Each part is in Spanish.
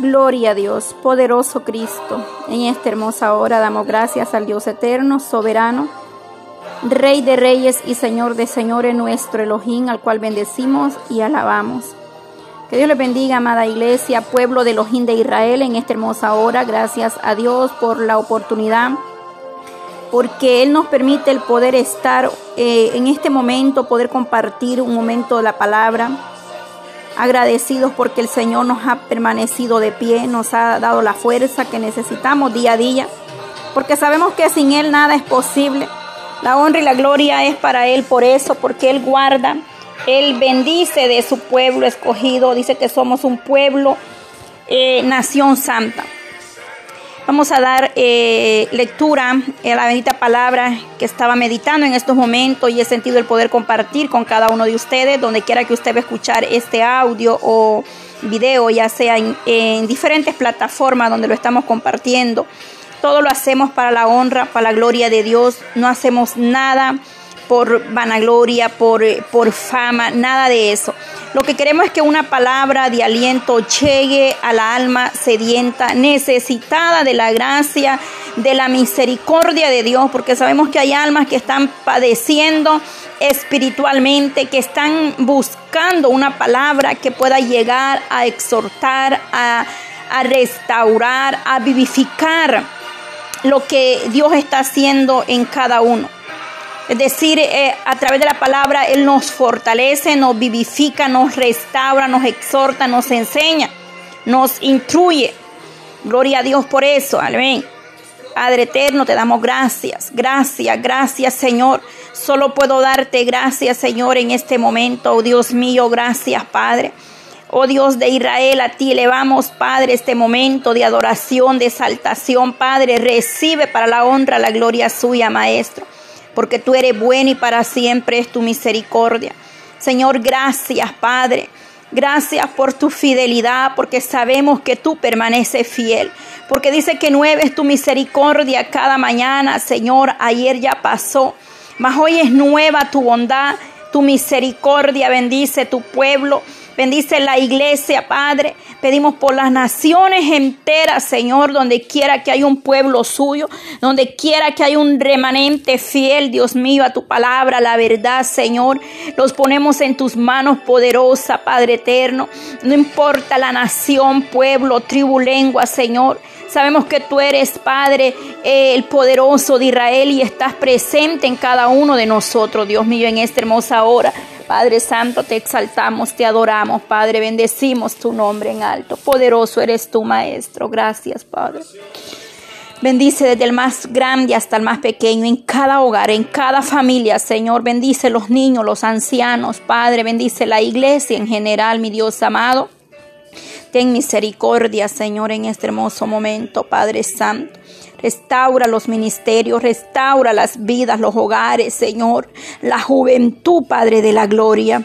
Gloria a Dios, poderoso Cristo. En esta hermosa hora damos gracias al Dios eterno, soberano, Rey de reyes y Señor de señores, nuestro Elohim, al cual bendecimos y alabamos. Que Dios les bendiga, amada iglesia, pueblo de Elohim de Israel, en esta hermosa hora. Gracias a Dios por la oportunidad, porque Él nos permite el poder estar eh, en este momento, poder compartir un momento de la palabra agradecidos porque el Señor nos ha permanecido de pie, nos ha dado la fuerza que necesitamos día a día, porque sabemos que sin Él nada es posible. La honra y la gloria es para Él por eso, porque Él guarda, Él bendice de su pueblo escogido, dice que somos un pueblo, eh, nación santa. Vamos a dar eh, lectura a la bendita palabra que estaba meditando en estos momentos y he sentido el poder compartir con cada uno de ustedes, donde quiera que usted va a escuchar este audio o video, ya sea en, diferentes plataformas donde lo estamos compartiendo. Todo lo hacemos para la honra, para la gloria de Dios. No hacemos nada por vanagloria, por, por fama, nada de eso. Lo que queremos es que una palabra de aliento llegue a la alma sedienta, necesitada de la gracia, de la misericordia de Dios, porque sabemos que hay almas que están padeciendo espiritualmente, que están buscando una palabra que pueda llegar a exhortar, a, a restaurar, a vivificar lo que Dios está haciendo en cada uno. Es decir, eh, a través de la palabra Él nos fortalece, nos vivifica, nos restaura, nos exhorta, nos enseña, nos instruye. Gloria a Dios por eso. Amén. Padre eterno, te damos gracias, gracias, gracias Señor. Solo puedo darte gracias Señor en este momento. Oh Dios mío, gracias Padre. Oh Dios de Israel, a ti elevamos, Padre, este momento de adoración, de exaltación, Padre. Recibe para la honra, la gloria suya, Maestro porque tú eres bueno y para siempre es tu misericordia. Señor, gracias, Padre. Gracias por tu fidelidad, porque sabemos que tú permaneces fiel. Porque dice que nueve es tu misericordia cada mañana, Señor. Ayer ya pasó, mas hoy es nueva tu bondad, tu misericordia. Bendice tu pueblo. Bendice la iglesia, Padre. Pedimos por las naciones enteras, Señor, donde quiera que haya un pueblo suyo, donde quiera que haya un remanente fiel, Dios mío, a tu palabra, la verdad, Señor. Los ponemos en tus manos poderosa, Padre eterno. No importa la nación, pueblo, tribu, lengua, Señor. Sabemos que tú eres, Padre, el poderoso de Israel y estás presente en cada uno de nosotros, Dios mío, en esta hermosa hora. Padre Santo, te exaltamos, te adoramos, Padre, bendecimos tu nombre en alto. Poderoso eres tú, Maestro. Gracias, Padre. Bendice desde el más grande hasta el más pequeño, en cada hogar, en cada familia, Señor. Bendice los niños, los ancianos, Padre. Bendice la iglesia en general, mi Dios amado. Ten misericordia, Señor, en este hermoso momento, Padre Santo. Restaura los ministerios, restaura las vidas, los hogares, Señor. La juventud, Padre de la gloria.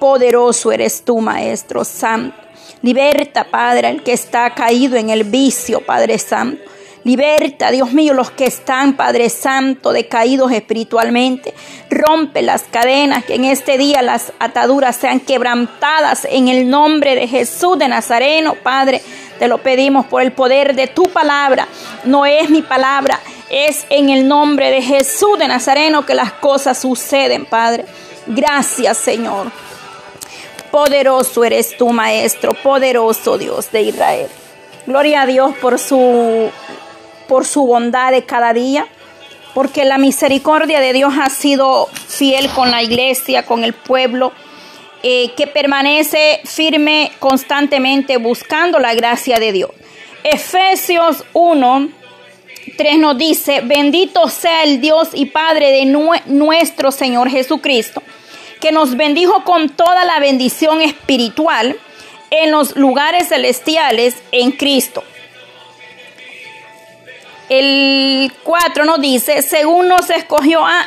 Poderoso eres tú, Maestro Santo. Liberta, Padre, el que está caído en el vicio, Padre Santo. Liberta, Dios mío, los que están, Padre Santo, decaídos espiritualmente. Rompe las cadenas, que en este día las ataduras sean quebrantadas en el nombre de Jesús de Nazareno, Padre. Te lo pedimos por el poder de tu palabra. No es mi palabra, es en el nombre de Jesús de Nazareno que las cosas suceden, Padre. Gracias, Señor. Poderoso eres tú, Maestro, poderoso Dios de Israel. Gloria a Dios por su por su bondad de cada día, porque la misericordia de Dios ha sido fiel con la iglesia, con el pueblo, eh, que permanece firme constantemente buscando la gracia de Dios. Efesios 1, 3 nos dice, bendito sea el Dios y Padre de nuestro Señor Jesucristo, que nos bendijo con toda la bendición espiritual en los lugares celestiales en Cristo el 4 nos dice, según nos escogió a,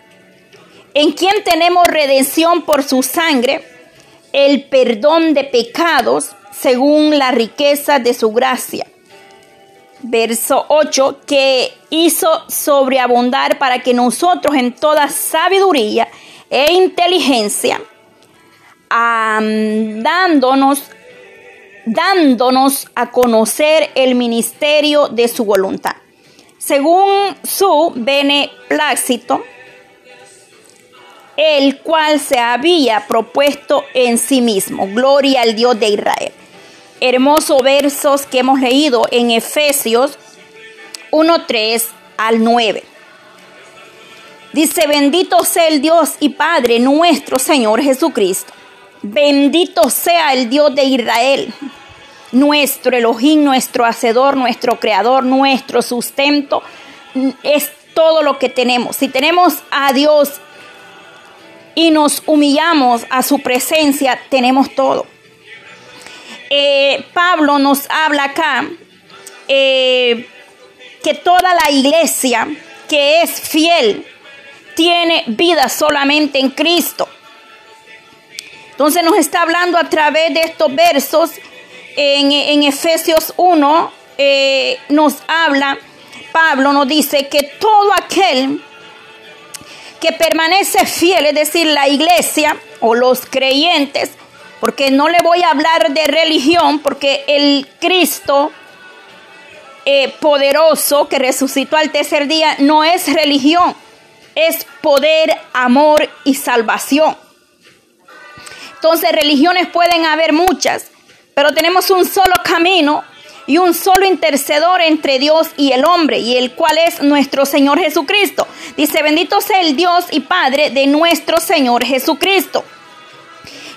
en quien tenemos redención por su sangre, el perdón de pecados según la riqueza de su gracia. Verso 8, que hizo sobreabundar para que nosotros en toda sabiduría e inteligencia, dándonos, dándonos a conocer el ministerio de su voluntad, según su beneplácito, el cual se había propuesto en sí mismo. Gloria al Dios de Israel. Hermosos versos que hemos leído en Efesios 1.3 al 9. Dice, bendito sea el Dios y Padre nuestro Señor Jesucristo. Bendito sea el Dios de Israel, nuestro Elohim, nuestro Hacedor, nuestro Creador, nuestro sustento. Es todo lo que tenemos. Si tenemos a Dios y nos humillamos a su presencia, tenemos todo. Eh, Pablo nos habla acá eh, que toda la iglesia que es fiel tiene vida solamente en Cristo. Entonces nos está hablando a través de estos versos en, Efesios 1, eh, nos habla, Pablo nos dice que todo aquel que permanece fiel, es decir, la iglesia o los creyentes, porque no le voy a hablar de religión, porque el Cristo eh, poderoso que resucitó al tercer día no es religión, es poder, amor y salvación. Entonces religiones pueden haber muchas, pero tenemos un solo camino y un solo intercedor entre Dios y el hombre, y el cual es nuestro Señor Jesucristo. Dice, bendito sea el Dios y Padre de nuestro Señor Jesucristo.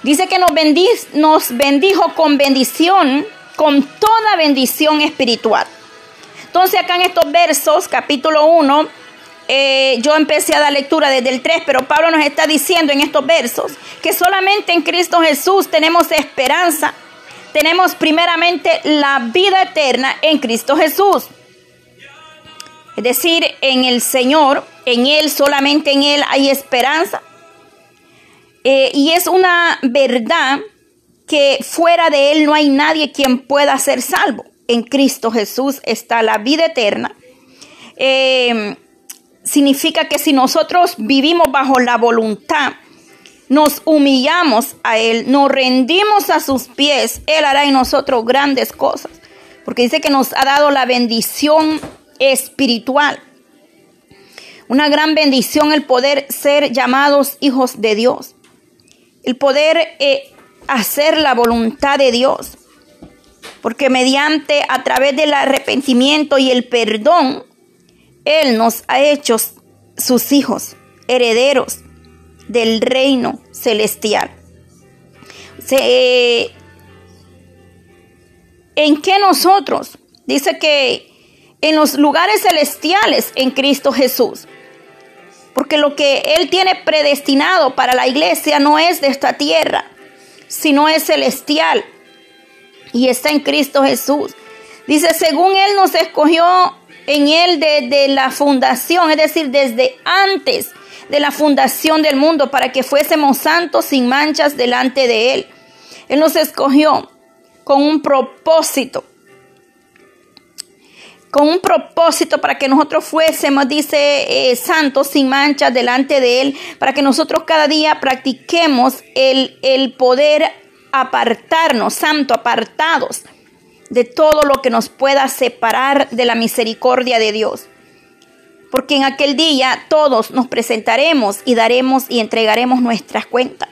Dice que nos, nos bendijo con bendición, con toda bendición espiritual. Entonces acá en estos versos, capítulo 1, eh, yo empecé a dar lectura desde el 3, pero Pablo nos está diciendo en estos versos que solamente en Cristo Jesús tenemos esperanza tenemos primeramente la vida eterna en Cristo Jesús. Es decir, en el Señor, en Él, solamente en Él hay esperanza. Eh, y es una verdad que fuera de Él no hay nadie quien pueda ser salvo. En Cristo Jesús está la vida eterna. Eh, significa que si nosotros vivimos bajo la voluntad nos humillamos a Él, nos rendimos a sus pies, Él hará en nosotros grandes cosas. Porque dice que nos ha dado la bendición espiritual. Una gran bendición el poder ser llamados hijos de Dios. El poder eh, hacer la voluntad de Dios. Porque mediante, a través del arrepentimiento y el perdón, Él nos ha hecho sus hijos, herederos del reino celestial. ¿En qué nosotros? Dice que en los lugares celestiales en Cristo Jesús. Porque lo que Él tiene predestinado para la iglesia no es de esta tierra, sino es celestial. Y está en Cristo Jesús. Dice, según Él nos escogió en Él desde la fundación, es decir, desde antes de la fundación del mundo para que fuésemos santos sin manchas delante de Él. Él nos escogió con un propósito, con un propósito para que nosotros fuésemos, dice, eh, santos sin manchas delante de Él, para que nosotros cada día practiquemos el, el poder apartarnos, santo, apartados de todo lo que nos pueda separar de la misericordia de Dios porque en aquel día todos nos presentaremos y daremos y entregaremos nuestras cuentas.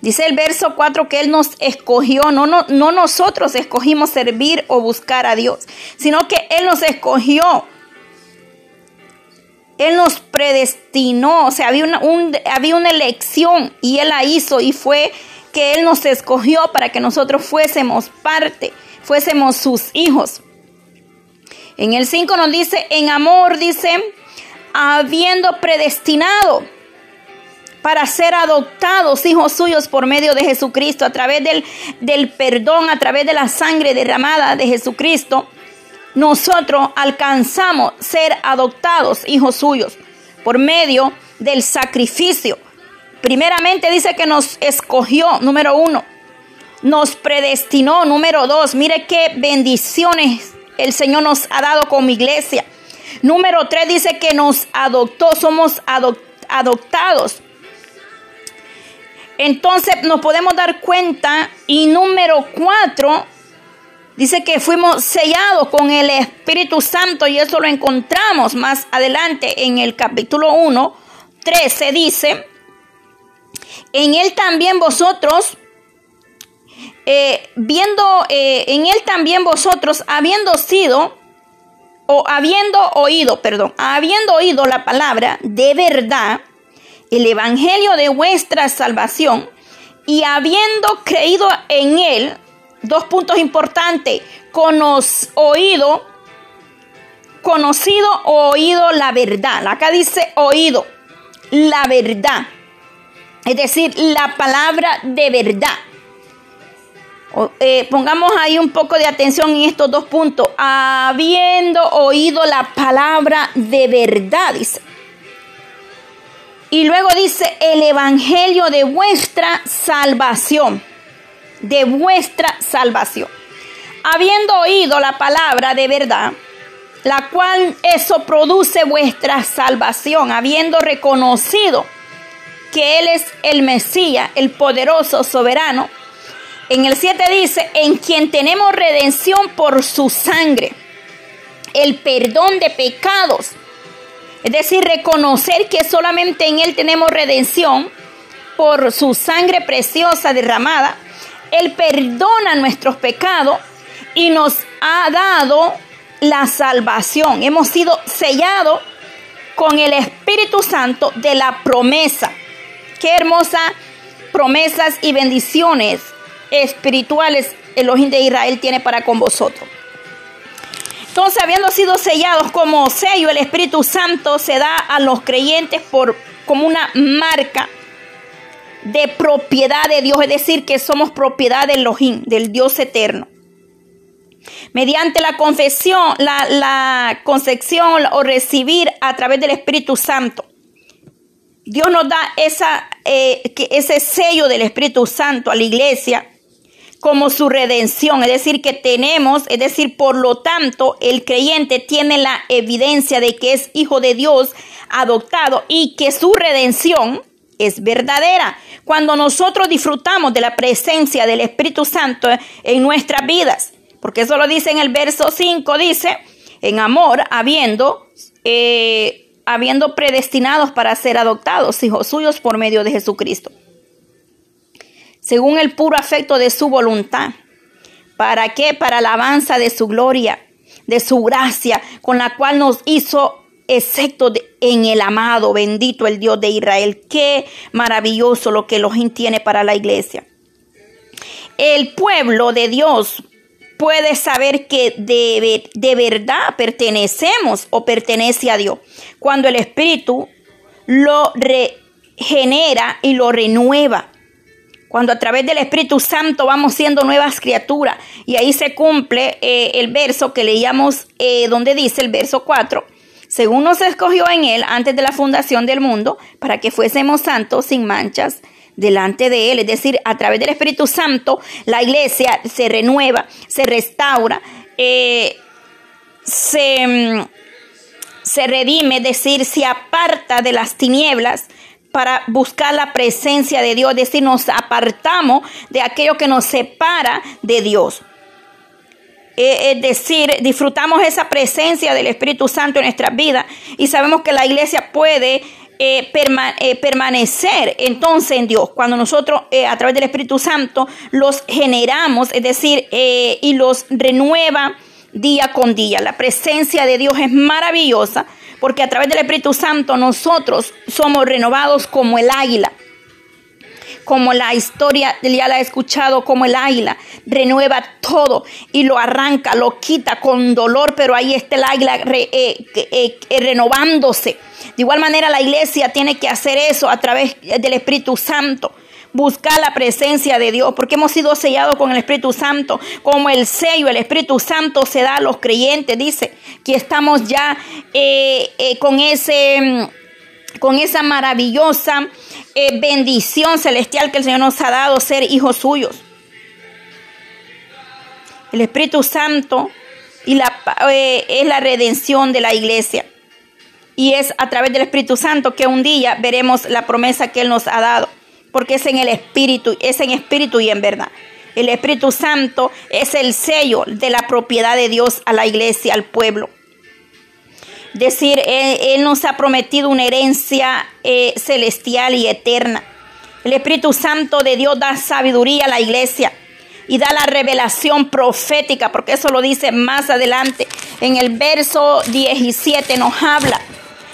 Dice el verso 4 que Él nos escogió, no, no, no nosotros escogimos servir o buscar a Dios, sino que Él nos escogió. Él nos predestinó, o sea, había una, había una elección y Él la hizo y fue que Él nos escogió para que nosotros fuésemos parte, fuésemos sus hijos. En el 5 nos dice, en amor, dice, habiendo predestinado para ser adoptados hijos suyos por medio de Jesucristo, a través del, del perdón, a través de la sangre derramada de Jesucristo, nosotros alcanzamos ser adoptados hijos suyos por medio del sacrificio. Primeramente dice que nos escogió, número uno, nos predestinó, número dos, mire qué bendiciones el Señor nos ha dado como iglesia. Número tres dice que nos adoptó, somos adoptados. Entonces nos podemos dar cuenta. Y número cuatro, dice que fuimos sellados con el Espíritu Santo y eso lo encontramos más adelante en el capítulo 1, 13 dice, en él también vosotros, eh, viendo, eh, en él también vosotros, habiendo sido, o habiendo oído, perdón, habiendo oído la palabra de verdad, el evangelio de vuestra salvación, y habiendo creído en él, dos puntos importantes, conos, oído, conocido o oído la verdad. Acá dice oído, la verdad. Es decir, la palabra de verdad. Eh, pongamos ahí un poco de atención en estos dos puntos. Habiendo oído la palabra de verdad, dice. Y luego dice el evangelio de vuestra salvación. De vuestra salvación. Habiendo oído la palabra de verdad, la cual eso produce vuestra salvación, habiendo reconocido que Él es el Mesías, el poderoso, soberano. En el 7 dice, en quien tenemos redención por su sangre, el perdón de pecados. Es decir, reconocer que solamente en Él tenemos redención por su sangre preciosa derramada. Él perdona nuestros pecados y nos ha dado la salvación. Hemos sido sellados con el Espíritu Santo de la promesa. Qué hermosa promesas y bendiciones espirituales el Elohim de Israel tiene para con vosotros. Entonces, habiendo sido sellados como sello, el Espíritu Santo se da a los creyentes por como una marca de propiedad de Dios, es decir, que somos propiedad del Elohim, del Dios eterno. Mediante la confesión, la, concepción o recibir a través del Espíritu Santo. Dios nos da esa, eh, ese sello del Espíritu Santo a la iglesia como su redención, es decir, que tenemos, es decir, por lo tanto, el creyente tiene la evidencia de que es hijo de Dios adoptado y que su redención es verdadera. Cuando nosotros disfrutamos de la presencia del Espíritu Santo en nuestras vidas, porque eso lo dice en el verso 5, dice, en amor, habiendo, eh, habiendo predestinados para ser adoptados, hijos suyos por medio de Jesucristo, según el puro afecto de su voluntad. ¿Para qué? Para la alabanza de su gloria, de su gracia, con la cual nos hizo excepto en el amado, bendito el Dios de Israel. Qué maravilloso lo que Elohim tiene para la iglesia. El pueblo de Dios puede saber que de, de verdad pertenecemos o pertenece a Dios. Cuando el Espíritu lo regenera y lo renueva. Cuando a través del Espíritu Santo vamos siendo nuevas criaturas. Y ahí se cumple eh, el verso que leíamos eh, donde dice el verso 4. Según nos escogió en él antes de la fundación del mundo, para que fuésemos santos sin manchas delante de Él. Es decir, a través del Espíritu Santo, la iglesia se renueva, se restaura, eh, se, mm, se redime, es decir, se aparta de las tinieblas para buscar la presencia de Dios, es decir, nos apartamos de aquello que nos separa de Dios. Eh, es decir, disfrutamos esa presencia del Espíritu Santo en nuestras vidas y sabemos que la iglesia puede eh, eh, permanecer entonces en Dios. Cuando nosotros eh, a través del Espíritu Santo los generamos, es decir, y los renueva día con día. La presencia de Dios es maravillosa porque a través del Espíritu Santo nosotros somos renovados como el águila. Como la historia ya la he escuchado, como el águila, renueva todo y lo arranca, lo quita con dolor, pero ahí está el águila eh, eh, eh, renovándose. De igual manera la iglesia tiene que hacer eso a través del Espíritu Santo. Buscar la presencia de Dios, porque hemos sido sellados con el Espíritu Santo, como el sello, el Espíritu Santo se da a los creyentes, dice que estamos ya con ese mm, con esa maravillosa eh, bendición celestial que el Señor nos ha dado ser hijos suyos. El Espíritu Santo y la, eh, es la redención de la iglesia. Y es a través del Espíritu Santo que un día veremos la promesa que Él nos ha dado. Porque es en el Espíritu, es en Espíritu y en verdad. El Espíritu Santo es el sello de la propiedad de Dios a la iglesia, al pueblo decir, Él, nos ha prometido una herencia eh, celestial y eterna. El Espíritu Santo de Dios da sabiduría a la iglesia y da la revelación profética, porque eso lo dice más adelante. En el verso 17 nos habla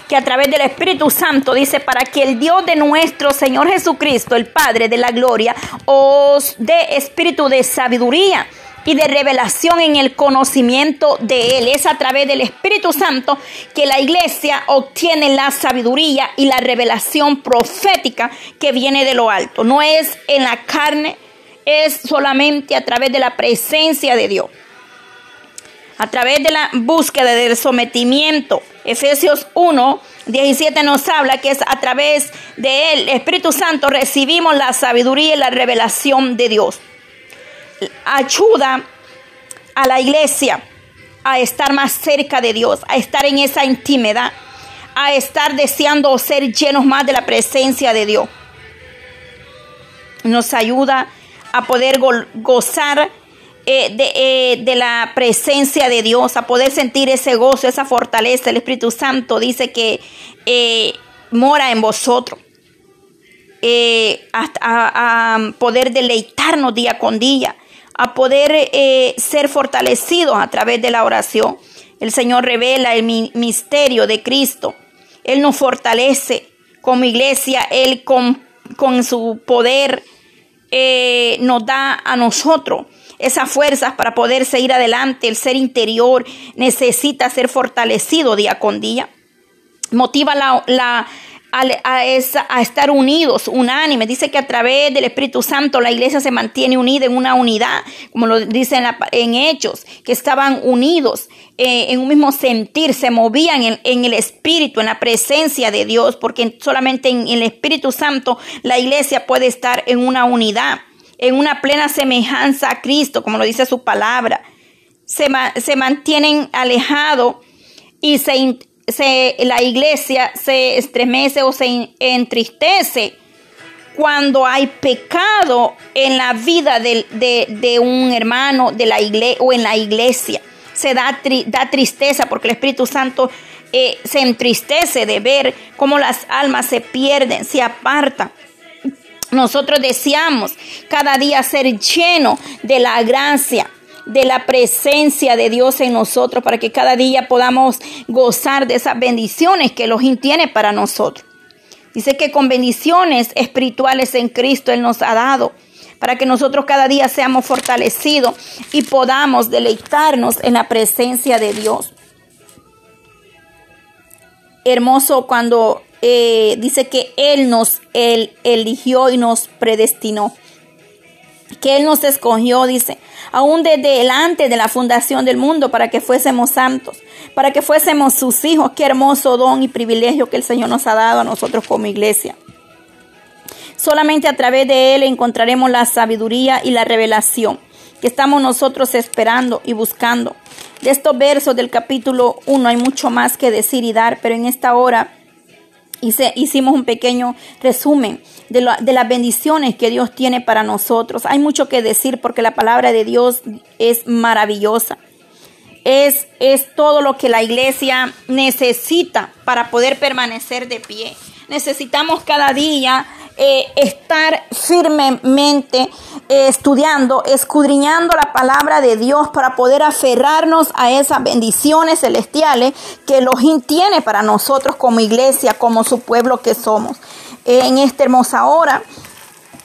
que a través del Espíritu Santo dice, para que el Dios de nuestro Señor Jesucristo, el Padre de la Gloria, os dé espíritu de sabiduría y de revelación en el conocimiento de Él. Es a través del Espíritu Santo que la iglesia obtiene la sabiduría y la revelación profética que viene de lo alto. No es en la carne, es solamente a través de la presencia de Dios. A través de la búsqueda del sometimiento. Efesios 1, 17 nos habla que es a través de él, Espíritu Santo, recibimos la sabiduría y la revelación de Dios ayuda a la iglesia a estar más cerca de Dios, a estar en esa intimidad, a estar deseando ser llenos más de la presencia de Dios. Nos ayuda a poder gozar eh, eh, de, la presencia de Dios, a poder sentir ese gozo, esa fortaleza. El Espíritu Santo dice que eh, mora en vosotros. a poder deleitarnos día con día a poder eh, ser fortalecidos a través de la oración. El Señor revela el misterio de Cristo. Él nos fortalece como iglesia. Él con, con su poder eh, nos da a nosotros esas fuerzas para poder seguir adelante. El ser interior necesita ser fortalecido día con día. Motiva la, la a, estar unidos, unánime. Dice que a través del Espíritu Santo la iglesia se mantiene unida en una unidad, como lo dice en, Hechos, que estaban unidos eh, en un mismo sentir, se movían en, el Espíritu, en la presencia de Dios, porque solamente en, el Espíritu Santo la iglesia puede estar en una unidad, en una plena semejanza a Cristo, como lo dice su palabra. Se, se mantienen alejados y se, se, la iglesia se estremece o se entristece cuando hay pecado en la vida de, un hermano de la iglesia o en la iglesia. Se da, da tristeza porque el Espíritu Santo eh, se entristece de ver cómo las almas se pierden, se apartan. Nosotros deseamos cada día ser lleno de la gracia, de la presencia de Dios en nosotros para que cada día podamos gozar de esas bendiciones que Elohim tiene para nosotros. Dice que con bendiciones espirituales en Cristo Él nos ha dado para que nosotros cada día seamos fortalecidos y podamos deleitarnos en la presencia de Dios. Hermoso cuando eh, dice que Él nos eligió y nos predestinó que Él nos escogió, dice, aún desde delante de la fundación del mundo, para que fuésemos santos, para que fuésemos sus hijos. Qué hermoso don y privilegio que el Señor nos ha dado a nosotros como iglesia. Solamente a través de Él encontraremos la sabiduría y la revelación que estamos nosotros esperando y buscando. De estos versos del capítulo 1 hay mucho más que decir y dar, pero en esta hora hicimos un pequeño resumen de, las bendiciones que Dios tiene para nosotros. Hay mucho que decir porque la palabra de Dios es maravillosa. Es, es todo lo que la iglesia necesita para poder permanecer de pie. Necesitamos cada día eh, estar firmemente eh, estudiando, escudriñando la palabra de Dios para poder aferrarnos a esas bendiciones celestiales que Elohim tiene para nosotros como iglesia, como su pueblo que somos. en esta hermosa hora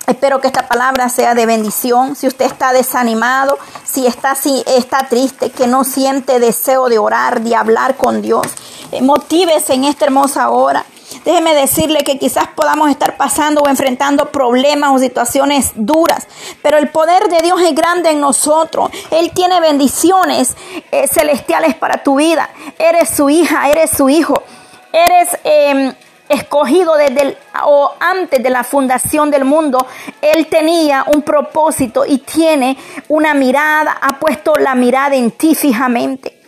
Espero que esta palabra sea de bendición. Si usted está desanimado, si está, si está triste, que no siente deseo de orar, de hablar con Dios, eh, motívese en esta hermosa hora. Déjeme decirle que quizás podamos estar pasando o enfrentando problemas o situaciones duras, pero el poder de Dios es grande en nosotros. Él tiene bendiciones eh, celestiales para tu vida. Eres su hija, eres su hijo. Eres em, escogido desde el, o antes de la fundación del mundo, Él tenía un propósito y tiene una mirada, ha puesto la mirada en ti fijamente.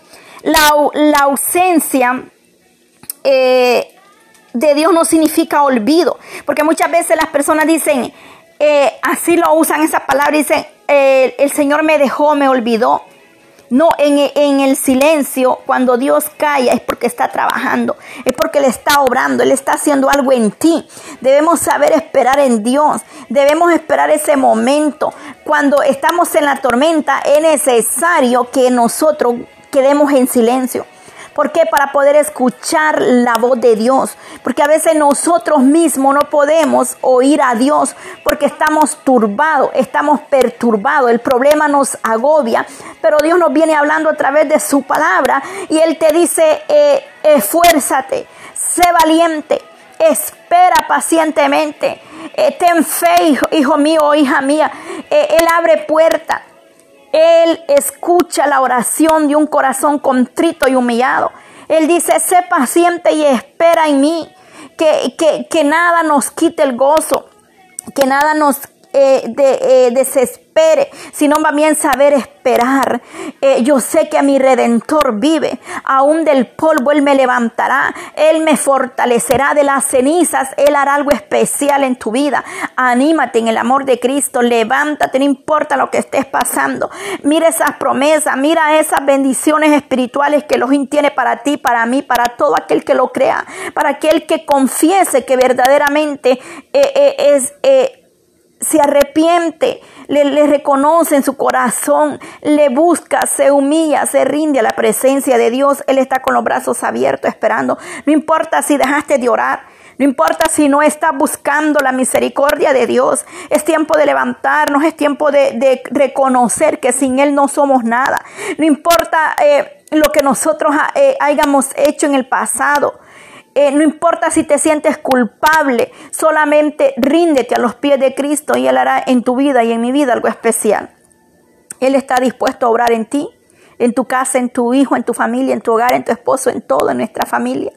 La, ausencia eh, de Dios no significa olvido, porque muchas veces las personas dicen, eh, así lo usan esa palabra, dicen, el Señor me dejó, me olvidó. No, en, el silencio, cuando Dios calla, es porque está trabajando, es porque Él está obrando, Él está haciendo algo en ti. Debemos saber esperar en Dios, debemos esperar ese momento. Cuando estamos en la tormenta, es necesario que nosotros quedemos en silencio. ¿Por qué? Para poder escuchar la voz de Dios. Porque a veces nosotros mismos no podemos oír a Dios porque estamos turbados, estamos perturbados. El problema nos agobia. Pero Dios nos viene hablando a través de su palabra y Él te dice, eh, esfuérzate, sé valiente, espera pacientemente. Eh, ten fe, hijo, mío o hija mía. Eh, él abre puertas. Él escucha la oración de un corazón contrito y humillado. Él dice, sé paciente y espera en mí, que, que, que nada nos quite el gozo, que nada nos eh, de, eh, desespere, sino va bien saber esperar. Eh, yo sé que a mi redentor vive, aún del polvo Él me levantará, Él me fortalecerá de las cenizas, Él hará algo especial en tu vida. Anímate en el amor de Cristo, levántate, no importa lo que estés pasando. Mira esas promesas, mira esas bendiciones espirituales que Elohim tiene para ti, para mí, para todo aquel que lo crea, para aquel que confiese que verdaderamente es se arrepiente, le, reconoce en su corazón, le busca, se humilla, se rinde a la presencia de Dios. Él está con los brazos abiertos esperando. No importa si dejaste de orar. No importa si no estás buscando la misericordia de Dios. Es tiempo de levantarnos, es tiempo de, reconocer que sin Él no somos nada. No importa eh, lo que nosotros eh, hayamos hecho en el pasado. Eh, no importa si te sientes culpable, solamente ríndete a los pies de Cristo y Él hará en tu vida y en mi vida algo especial. Él está dispuesto a obrar en ti, en tu casa, en tu hijo, en tu familia, en tu hogar, en tu esposo, en toda nuestra familia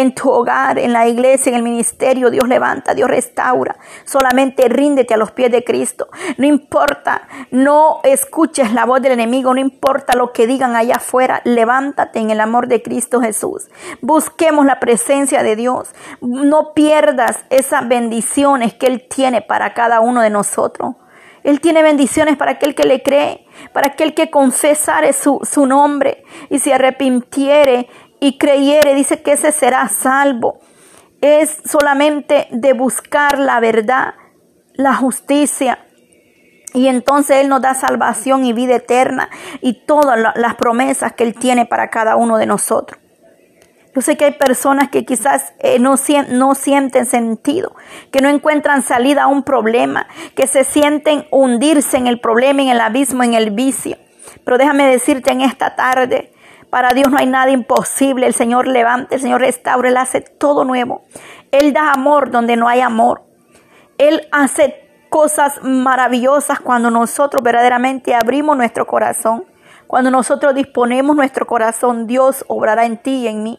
en tu hogar, en la iglesia, en el ministerio, Dios levanta, Dios restaura. Solamente ríndete a los pies de Cristo. No importa, no escuches la voz del enemigo, no importa lo que digan allá afuera, levántate en el amor de Cristo Jesús. Busquemos la presencia de Dios. No pierdas esas bendiciones que Él tiene para cada uno de nosotros. Él tiene bendiciones para aquel que le cree, para aquel que confesare su, su nombre y se arrepintiere y creyere, dice que ese será salvo. Es solamente de buscar la verdad, la justicia. Y entonces Él nos da salvación y vida eterna y todas las promesas que Él tiene para cada uno de nosotros. Yo sé que hay personas que quizás eh, no, no sienten sentido, que no encuentran salida a un problema, que se sienten hundirse en el problema, en el abismo, en el vicio. Pero déjame decirte en esta tarde para Dios no hay nada imposible. El Señor levanta, el Señor restaura, Él hace todo nuevo. Él da amor donde no hay amor. Él hace cosas maravillosas cuando nosotros verdaderamente abrimos nuestro corazón. Cuando nosotros disponemos nuestro corazón, Dios obrará en ti y en mí.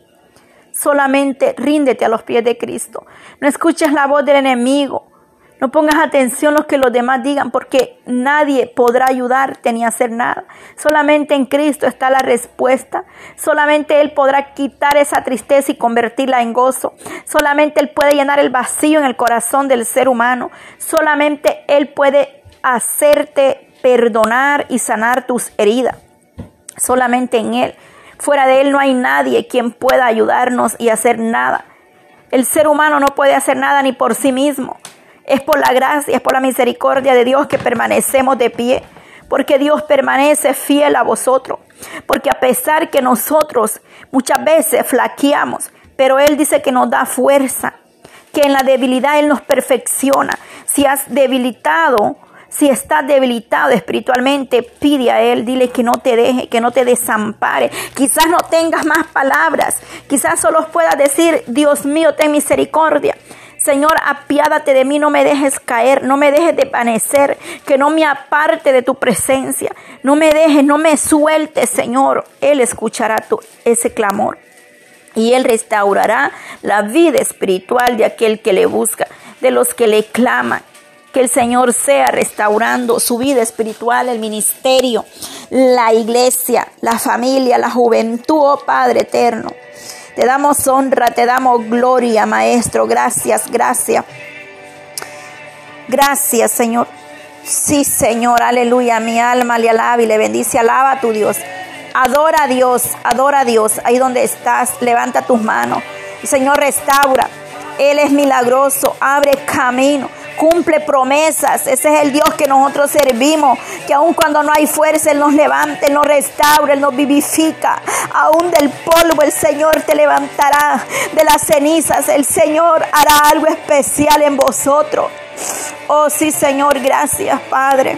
Solamente ríndete a los pies de Cristo. No escuches la voz del enemigo. No pongas atención a lo que los demás digan porque nadie podrá ayudarte ni hacer nada. Solamente en Cristo está la respuesta. Solamente Él podrá quitar esa tristeza y convertirla en gozo. Solamente Él puede llenar el vacío en el corazón del ser humano. Solamente Él puede hacerte perdonar y sanar tus heridas. Solamente en Él. Fuera de Él no hay nadie quien pueda ayudarnos y hacer nada. El ser humano no puede hacer nada ni por sí mismo. Es por la gracia, es por la misericordia de Dios que permanecemos de pie, porque Dios permanece fiel a vosotros, porque a pesar que nosotros muchas veces flaqueamos, pero Él dice que nos da fuerza, que en la debilidad Él nos perfecciona. Si has debilitado, si estás debilitado espiritualmente, pide a Él, dile que no te deje, que no te desampare. Quizás no tengas más palabras, quizás solo puedas decir, Dios mío, ten misericordia. Señor, apiádate de mí, no me dejes caer, no me dejes desvanecer, que no me aparte de tu presencia, no me dejes, no me sueltes, Señor. Él escuchará tu, ese clamor y Él restaurará la vida espiritual de aquel que le busca, de los que le claman. Que el Señor sea restaurando su vida espiritual, el ministerio, la iglesia, la familia, la juventud, oh Padre eterno. Te damos honra, te damos gloria, Maestro. Gracias, gracias. Gracias, Señor. Sí, Señor, aleluya. Mi alma le alaba y le bendice. Alaba a tu Dios. Adora a Dios, adora a Dios. Ahí donde estás, levanta tus manos. Señor, restaura. Él es milagroso, abre camino, cumple promesas. Ese es el Dios que nosotros servimos. Que aun cuando no hay fuerza, Él nos levanta, Él nos restaura, Él nos vivifica. Aún del polvo el Señor te levantará. De las cenizas el Señor hará algo especial en vosotros. Oh sí, Señor, gracias, Padre.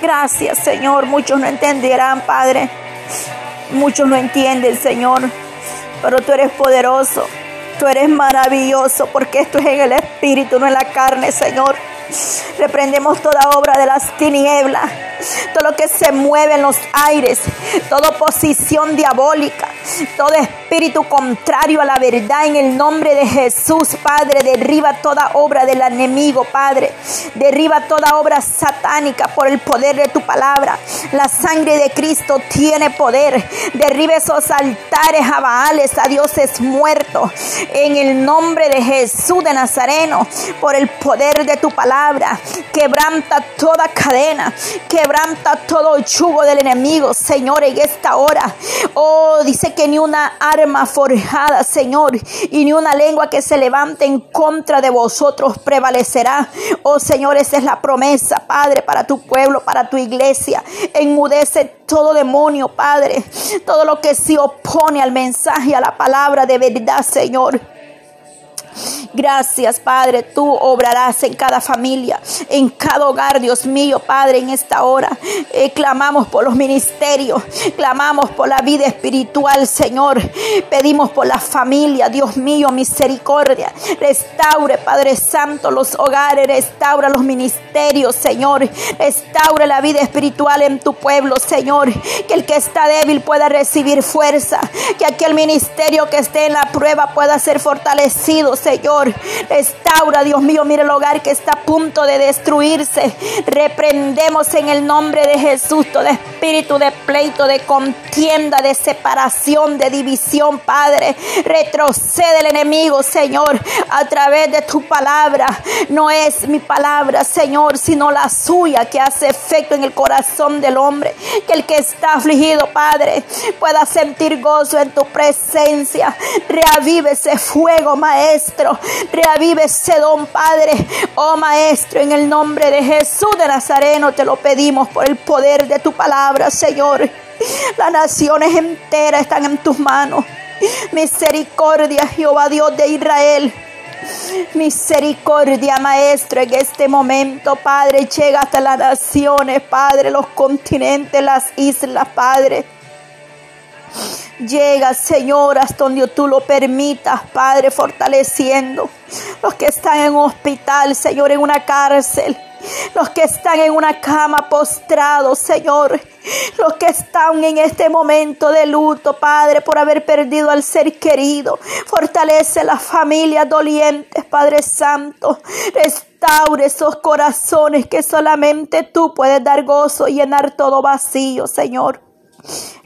Gracias, Señor. Muchos no entenderán, Padre. Muchos no entienden, Señor. Pero tú eres poderoso. Tú eres maravilloso porque esto es en el Espíritu, no en la carne, Señor. Reprendemos toda obra de las tinieblas, todo lo que se mueve en los aires, toda posición diabólica, todo espíritu contrario a la verdad en el nombre de Jesús, Padre. Derriba toda obra del enemigo, Padre. Derriba toda obra satánica por el poder de tu palabra. La sangre de Cristo tiene poder. Derriba esos altares a Baales, a dioses muertos. En el nombre de Jesús de Nazareno, por el poder de tu palabra Quebranta toda cadena. Quebranta todo yugo del enemigo, Señor, en esta hora. Oh, dice que ni una arma forjada, Señor, y ni una lengua que se levante en contra de vosotros prevalecerá. Oh, Señor, esa es la promesa, Padre, para tu pueblo, para tu iglesia. Enmudece todo demonio, Padre, todo lo que se opone al mensaje, a la palabra de verdad, Señor. Gracias, Padre, tú obrarás en cada familia, en cada hogar, Dios mío, Padre, en esta hora. Eh, clamamos por los ministerios, clamamos por la vida espiritual, Señor. Pedimos por la familia, Dios mío, misericordia. Restaure, Padre Santo, los hogares, restaura los ministerios, Señor. Restaure la vida espiritual en tu pueblo, Señor. Que el que está débil pueda recibir fuerza. Que aquel ministerio que esté en la prueba pueda ser fortalecido, Señor. Restaura, Dios mío, mire el hogar que está a punto de destruirse. Reprendemos en el nombre de Jesús todo espíritu de pleito, de contienda, de separación, de división, Padre. Retrocede el enemigo, Señor, a través de tu palabra. No es mi palabra, Señor, sino la suya que hace efecto en el corazón del hombre. Que el que está afligido, Padre, pueda sentir gozo en tu presencia. Reavive ese fuego, Maestro Reavive ese don, Padre. Oh Maestro, en el nombre de Jesús de Nazareno te lo pedimos por el poder de tu palabra, Señor. Las naciones enteras están en tus manos. Misericordia, Jehová Dios de Israel. Misericordia, Maestro, en este momento, Padre, llega hasta las naciones, Padre, los continentes, las islas, Padre. Llega, Señor, hasta donde tú lo permitas, Padre, fortaleciendo los que están en un hospital, Señor, en una cárcel. Los que están en una cama postrados, Señor. Los que están en este momento de luto, Padre, por haber perdido al ser querido. Fortalece las familias dolientes, Padre Santo. Restaure esos corazones que solamente tú puedes dar gozo y llenar todo vacío, Señor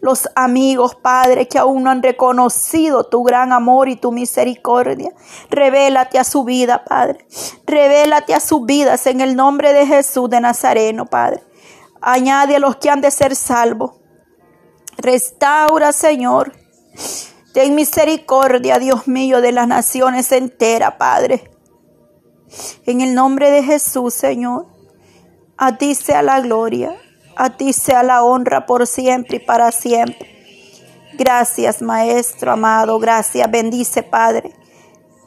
los amigos, Padre, que aún no han reconocido tu gran amor y tu misericordia. Revélate a su vida, Padre. Revélate a sus vidas en el nombre de Jesús de Nazareno, Padre. Añade a los que han de ser salvos. Restaura, Señor. Ten misericordia, Dios mío, de las naciones enteras, Padre. En el nombre de Jesús, Señor. A ti sea la gloria. A ti sea la honra por siempre y para siempre. Gracias, Maestro amado. Gracias. Bendice, Padre.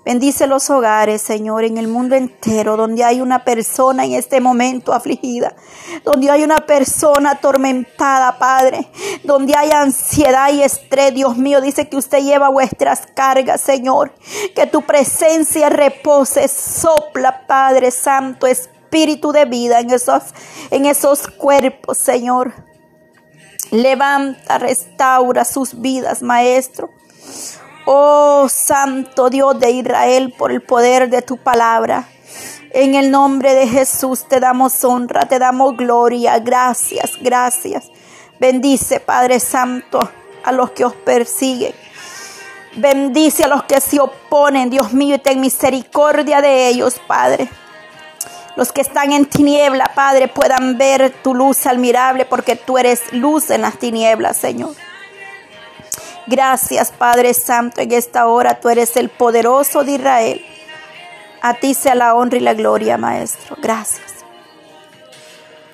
Bendice los hogares, Señor, en el mundo entero, donde hay una persona en este momento afligida, donde hay una persona atormentada, Padre, donde hay ansiedad y estrés, Dios mío, dice que usted lleva vuestras cargas, Señor, que tu presencia repose, sopla, Padre Santo, Espíritu de vida en esos, en esos cuerpos, Señor. Levanta, restaura sus vidas, Maestro. Oh Santo Dios de Israel, por el poder de tu palabra. En el nombre de Jesús te damos honra, te damos gloria. Gracias, gracias. Bendice, Padre Santo, a los que os persiguen. Bendice a los que se oponen, Dios mío, y ten misericordia de ellos, Padre. Los que están en tiniebla, Padre, puedan ver tu luz admirable, porque tú eres luz en las tinieblas, Señor. Gracias, Padre Santo, en esta hora tú eres el poderoso de Israel. A ti sea la honra y la gloria, Maestro. Gracias.